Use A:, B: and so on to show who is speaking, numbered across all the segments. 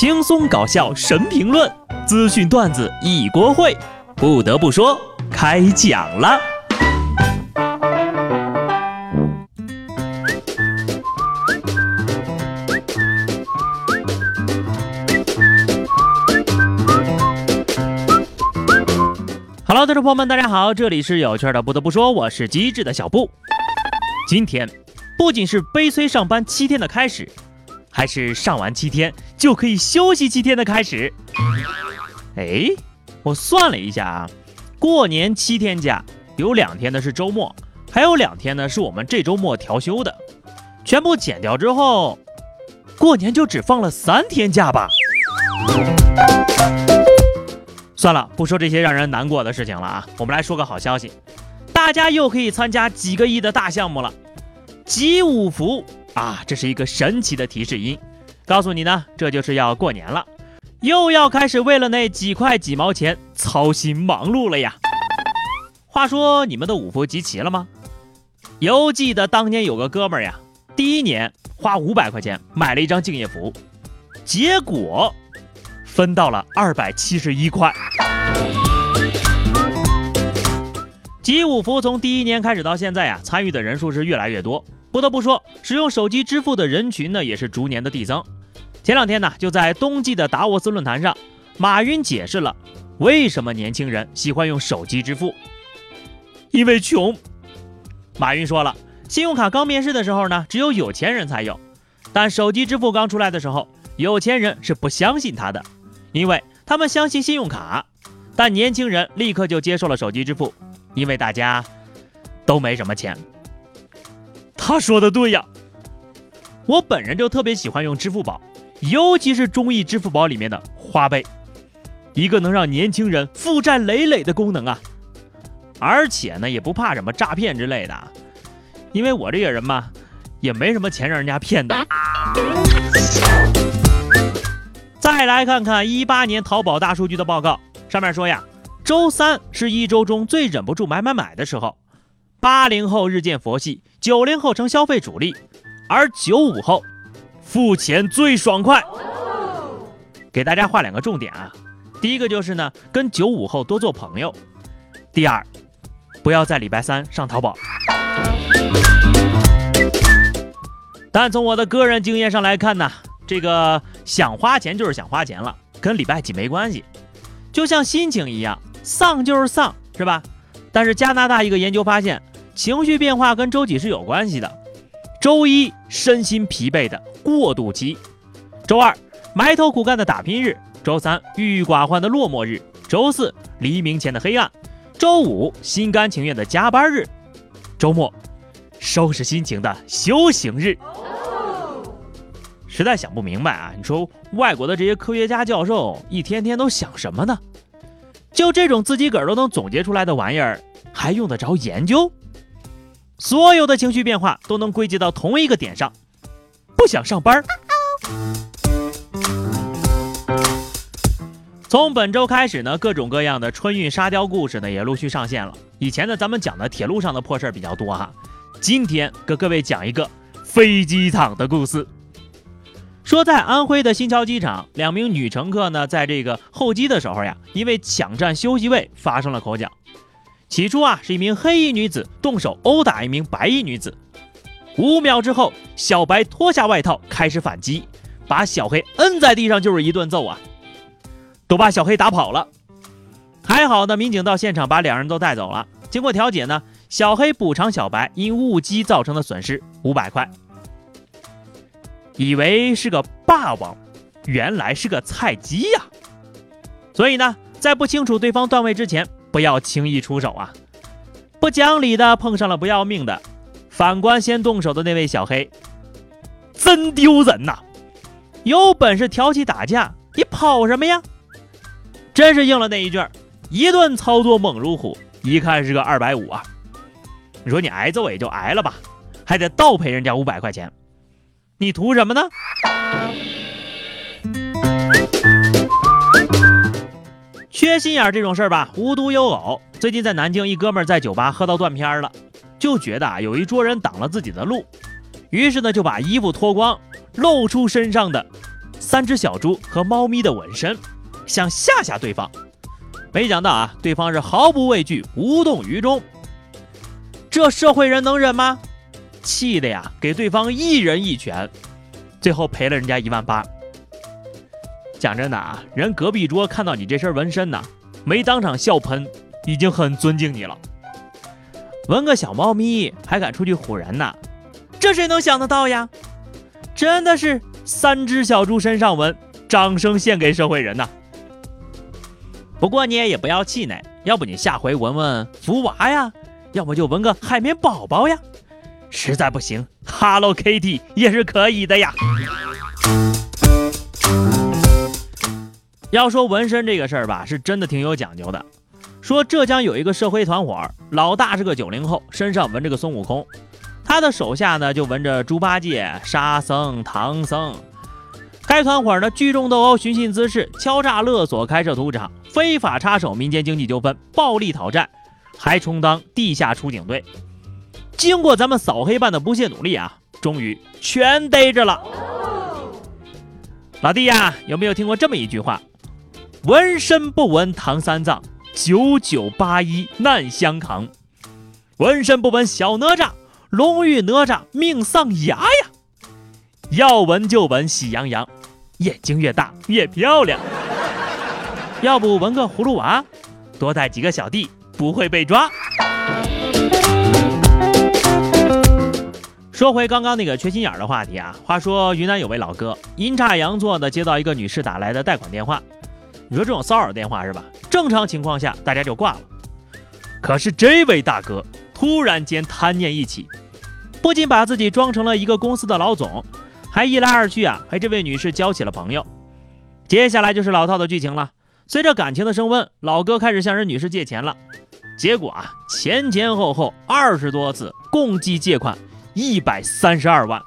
A: 轻松搞笑神评论，资讯段子一锅烩。不得不说，开讲了。Hello，听众朋友们，大家好，这里是有趣的。不得不说，我是机智的小布。今天不仅是悲催上班七天的开始，还是上完七天就可以休息七天的开始。哎，我算了一下啊，过年七天假，有两天呢是周末，还有两天呢是我们这周末调休的，全部减掉之后，过年就只放了三天假吧。算了，不说这些让人难过的事情了啊！我们来说个好消息，大家又可以参加几个亿的大项目了。集五福啊，这是一个神奇的提示音，告诉你呢，这就是要过年了，又要开始为了那几块几毛钱操心忙碌了呀。话说你们的五福集齐了吗？犹记得当年有个哥们儿呀，第一年花五百块钱买了一张敬业福，结果。分到了二百七十一块。集五福从第一年开始到现在呀，参与的人数是越来越多。不得不说，使用手机支付的人群呢，也是逐年的递增。前两天呢，就在冬季的达沃斯论坛上，马云解释了为什么年轻人喜欢用手机支付，因为穷。马云说了，信用卡刚面世的时候呢，只有有钱人才有，但手机支付刚出来的时候，有钱人是不相信他的。因为他们相信信用卡，但年轻人立刻就接受了手机支付，因为大家都没什么钱。他说的对呀，我本人就特别喜欢用支付宝，尤其是中意支付宝里面的花呗，一个能让年轻人负债累累的功能啊，而且呢也不怕什么诈骗之类的，因为我这个人嘛，也没什么钱让人家骗的。再来看看一八年淘宝大数据的报告，上面说呀，周三是一周中最忍不住买买买的时候，八零后日渐佛系，九零后成消费主力，而九五后付钱最爽快。给大家画两个重点啊，第一个就是呢，跟九五后多做朋友；第二，不要在礼拜三上淘宝。但从我的个人经验上来看呢。这个想花钱就是想花钱了，跟礼拜几没关系，就像心情一样，丧就是丧，是吧？但是加拿大一个研究发现，情绪变化跟周几是有关系的。周一身心疲惫的过渡期，周二埋头苦干的打拼日，周三郁郁寡欢的落寞日，周四黎明前的黑暗，周五心甘情愿的加班日，周末收拾心情的修行日。实在想不明白啊！你说外国的这些科学家教授一天天都想什么呢？就这种自己个儿都能总结出来的玩意儿，还用得着研究？所有的情绪变化都能归结到同一个点上：不想上班。从本周开始呢，各种各样的春运沙雕故事呢也陆续上线了。以前呢，咱们讲的铁路上的破事儿比较多哈，今天给各位讲一个飞机场的故事。说在安徽的新桥机场，两名女乘客呢，在这个候机的时候呀，因为抢占休息位发生了口角。起初啊，是一名黑衣女子动手殴打一名白衣女子。五秒之后，小白脱下外套开始反击，把小黑摁在地上就是一顿揍啊，都把小黑打跑了。还好呢，民警到现场把两人都带走了。经过调解呢，小黑补偿小白因误击造成的损失五百块。以为是个霸王，原来是个菜鸡呀！所以呢，在不清楚对方段位之前，不要轻易出手啊！不讲理的碰上了不要命的，反观先动手的那位小黑，真丢人呐！有本事挑起打架，你跑什么呀？真是应了那一句一顿操作猛如虎，一看是个二百五啊！你说你挨揍也就挨了吧，还得倒赔人家五百块钱。你图什么呢？缺心眼这种事儿吧，无独有偶。最近在南京，一哥们儿在酒吧喝到断片了，就觉得啊有一桌人挡了自己的路，于是呢就把衣服脱光，露出身上的三只小猪和猫咪的纹身，想吓吓对方。没想到啊，对方是毫不畏惧，无动于衷。这社会人能忍吗？气的呀，给对方一人一拳，最后赔了人家一万八。讲真的啊，人隔壁桌看到你这身纹身呢，没当场笑喷，已经很尊敬你了。纹个小猫咪还敢出去唬人呢？这谁能想得到呀？真的是三只小猪身上纹，掌声献给社会人呐！不过你也不要气馁，要不你下回纹纹福娃呀，要么就纹个海绵宝宝呀。实在不行，Hello Kitty 也是可以的呀。要说纹身这个事儿吧，是真的挺有讲究的。说浙江有一个社会团伙，老大是个九零后，身上纹着个孙悟空，他的手下呢就纹着猪八戒、沙僧、唐僧。该团伙呢聚众斗殴、寻衅滋事、敲诈勒索、开设赌场、非法插手民间经济纠纷、暴力讨债，还充当地下出警队。经过咱们扫黑办的不懈努力啊，终于全逮着了。老弟呀，有没有听过这么一句话？纹身不纹唐三藏，九九八一难相扛。纹身不纹小哪吒，龙遇哪吒命丧崖呀。要纹就纹喜羊羊，眼睛越大越漂亮。要不纹个葫芦娃，多带几个小弟不会被抓。说回刚刚那个缺心眼儿的话题啊，话说云南有位老哥阴差阳错的接到一个女士打来的贷款电话，你说这种骚扰电话是吧？正常情况下大家就挂了，可是这位大哥突然间贪念一起，不仅把自己装成了一个公司的老总，还一来二去啊，和这位女士交起了朋友。接下来就是老套的剧情了，随着感情的升温，老哥开始向人女士借钱了，结果啊，前前后后二十多次，共计借款。一百三十二万，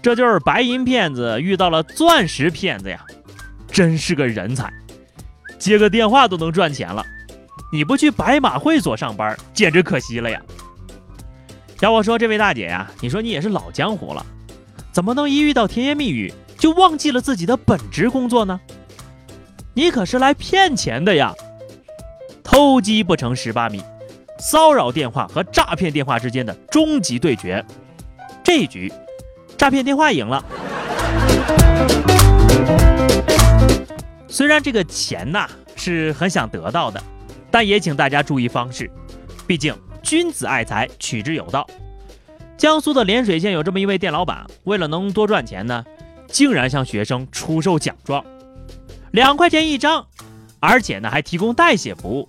A: 这就是白银骗子遇到了钻石骗子呀，真是个人才，接个电话都能赚钱了。你不去白马会所上班，简直可惜了呀。要我说，这位大姐呀，你说你也是老江湖了，怎么能一遇到甜言蜜语就忘记了自己的本职工作呢？你可是来骗钱的呀，偷鸡不成蚀把米。骚扰电话和诈骗电话之间的终极对决，这一局，诈骗电话赢了。虽然这个钱呐是很想得到的，但也请大家注意方式，毕竟君子爱财，取之有道。江苏的涟水县有这么一位店老板，为了能多赚钱呢，竟然向学生出售奖状，两块钱一张，而且呢还提供代写服务。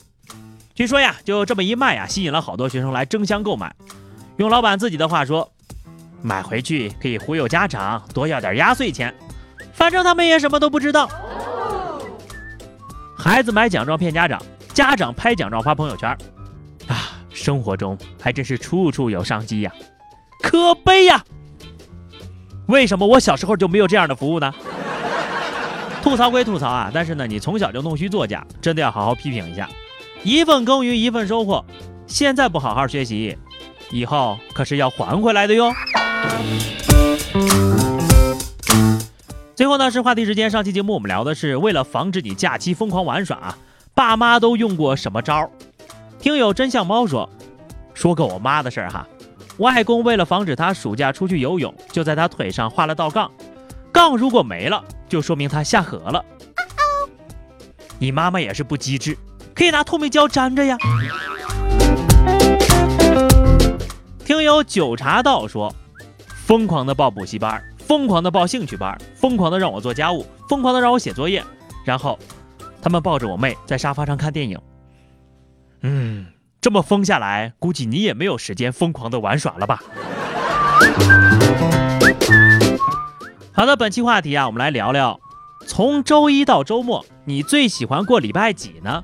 A: 据说呀，就这么一卖呀，吸引了好多学生来争相购买。用老板自己的话说，买回去可以忽悠家长，多要点压岁钱，反正他们也什么都不知道。孩子买奖状骗家长，家长拍奖状发朋友圈，啊，生活中还真是处处有商机呀，可悲呀！为什么我小时候就没有这样的服务呢？吐槽归吐槽啊，但是呢，你从小就弄虚作假，真的要好好批评一下。一份耕耘一份收获，现在不好好学习，以后可是要还回来的哟。最后呢是话题时间，上期节目我们聊的是为了防止你假期疯狂玩耍，爸妈都用过什么招？听友真相猫说，说个我妈的事儿哈，外公为了防止他暑假出去游泳，就在他腿上画了道杠，杠如果没了，就说明他下河了。你妈妈也是不机智。可以拿透明胶粘着呀。听友九茶道说，疯狂的报补习班，疯狂的报兴趣班，疯狂的让我做家务，疯狂的让我写作业，然后他们抱着我妹在沙发上看电影。嗯，这么疯下来，估计你也没有时间疯狂的玩耍了吧？好的，本期话题啊，我们来聊聊，从周一到周末，你最喜欢过礼拜几呢？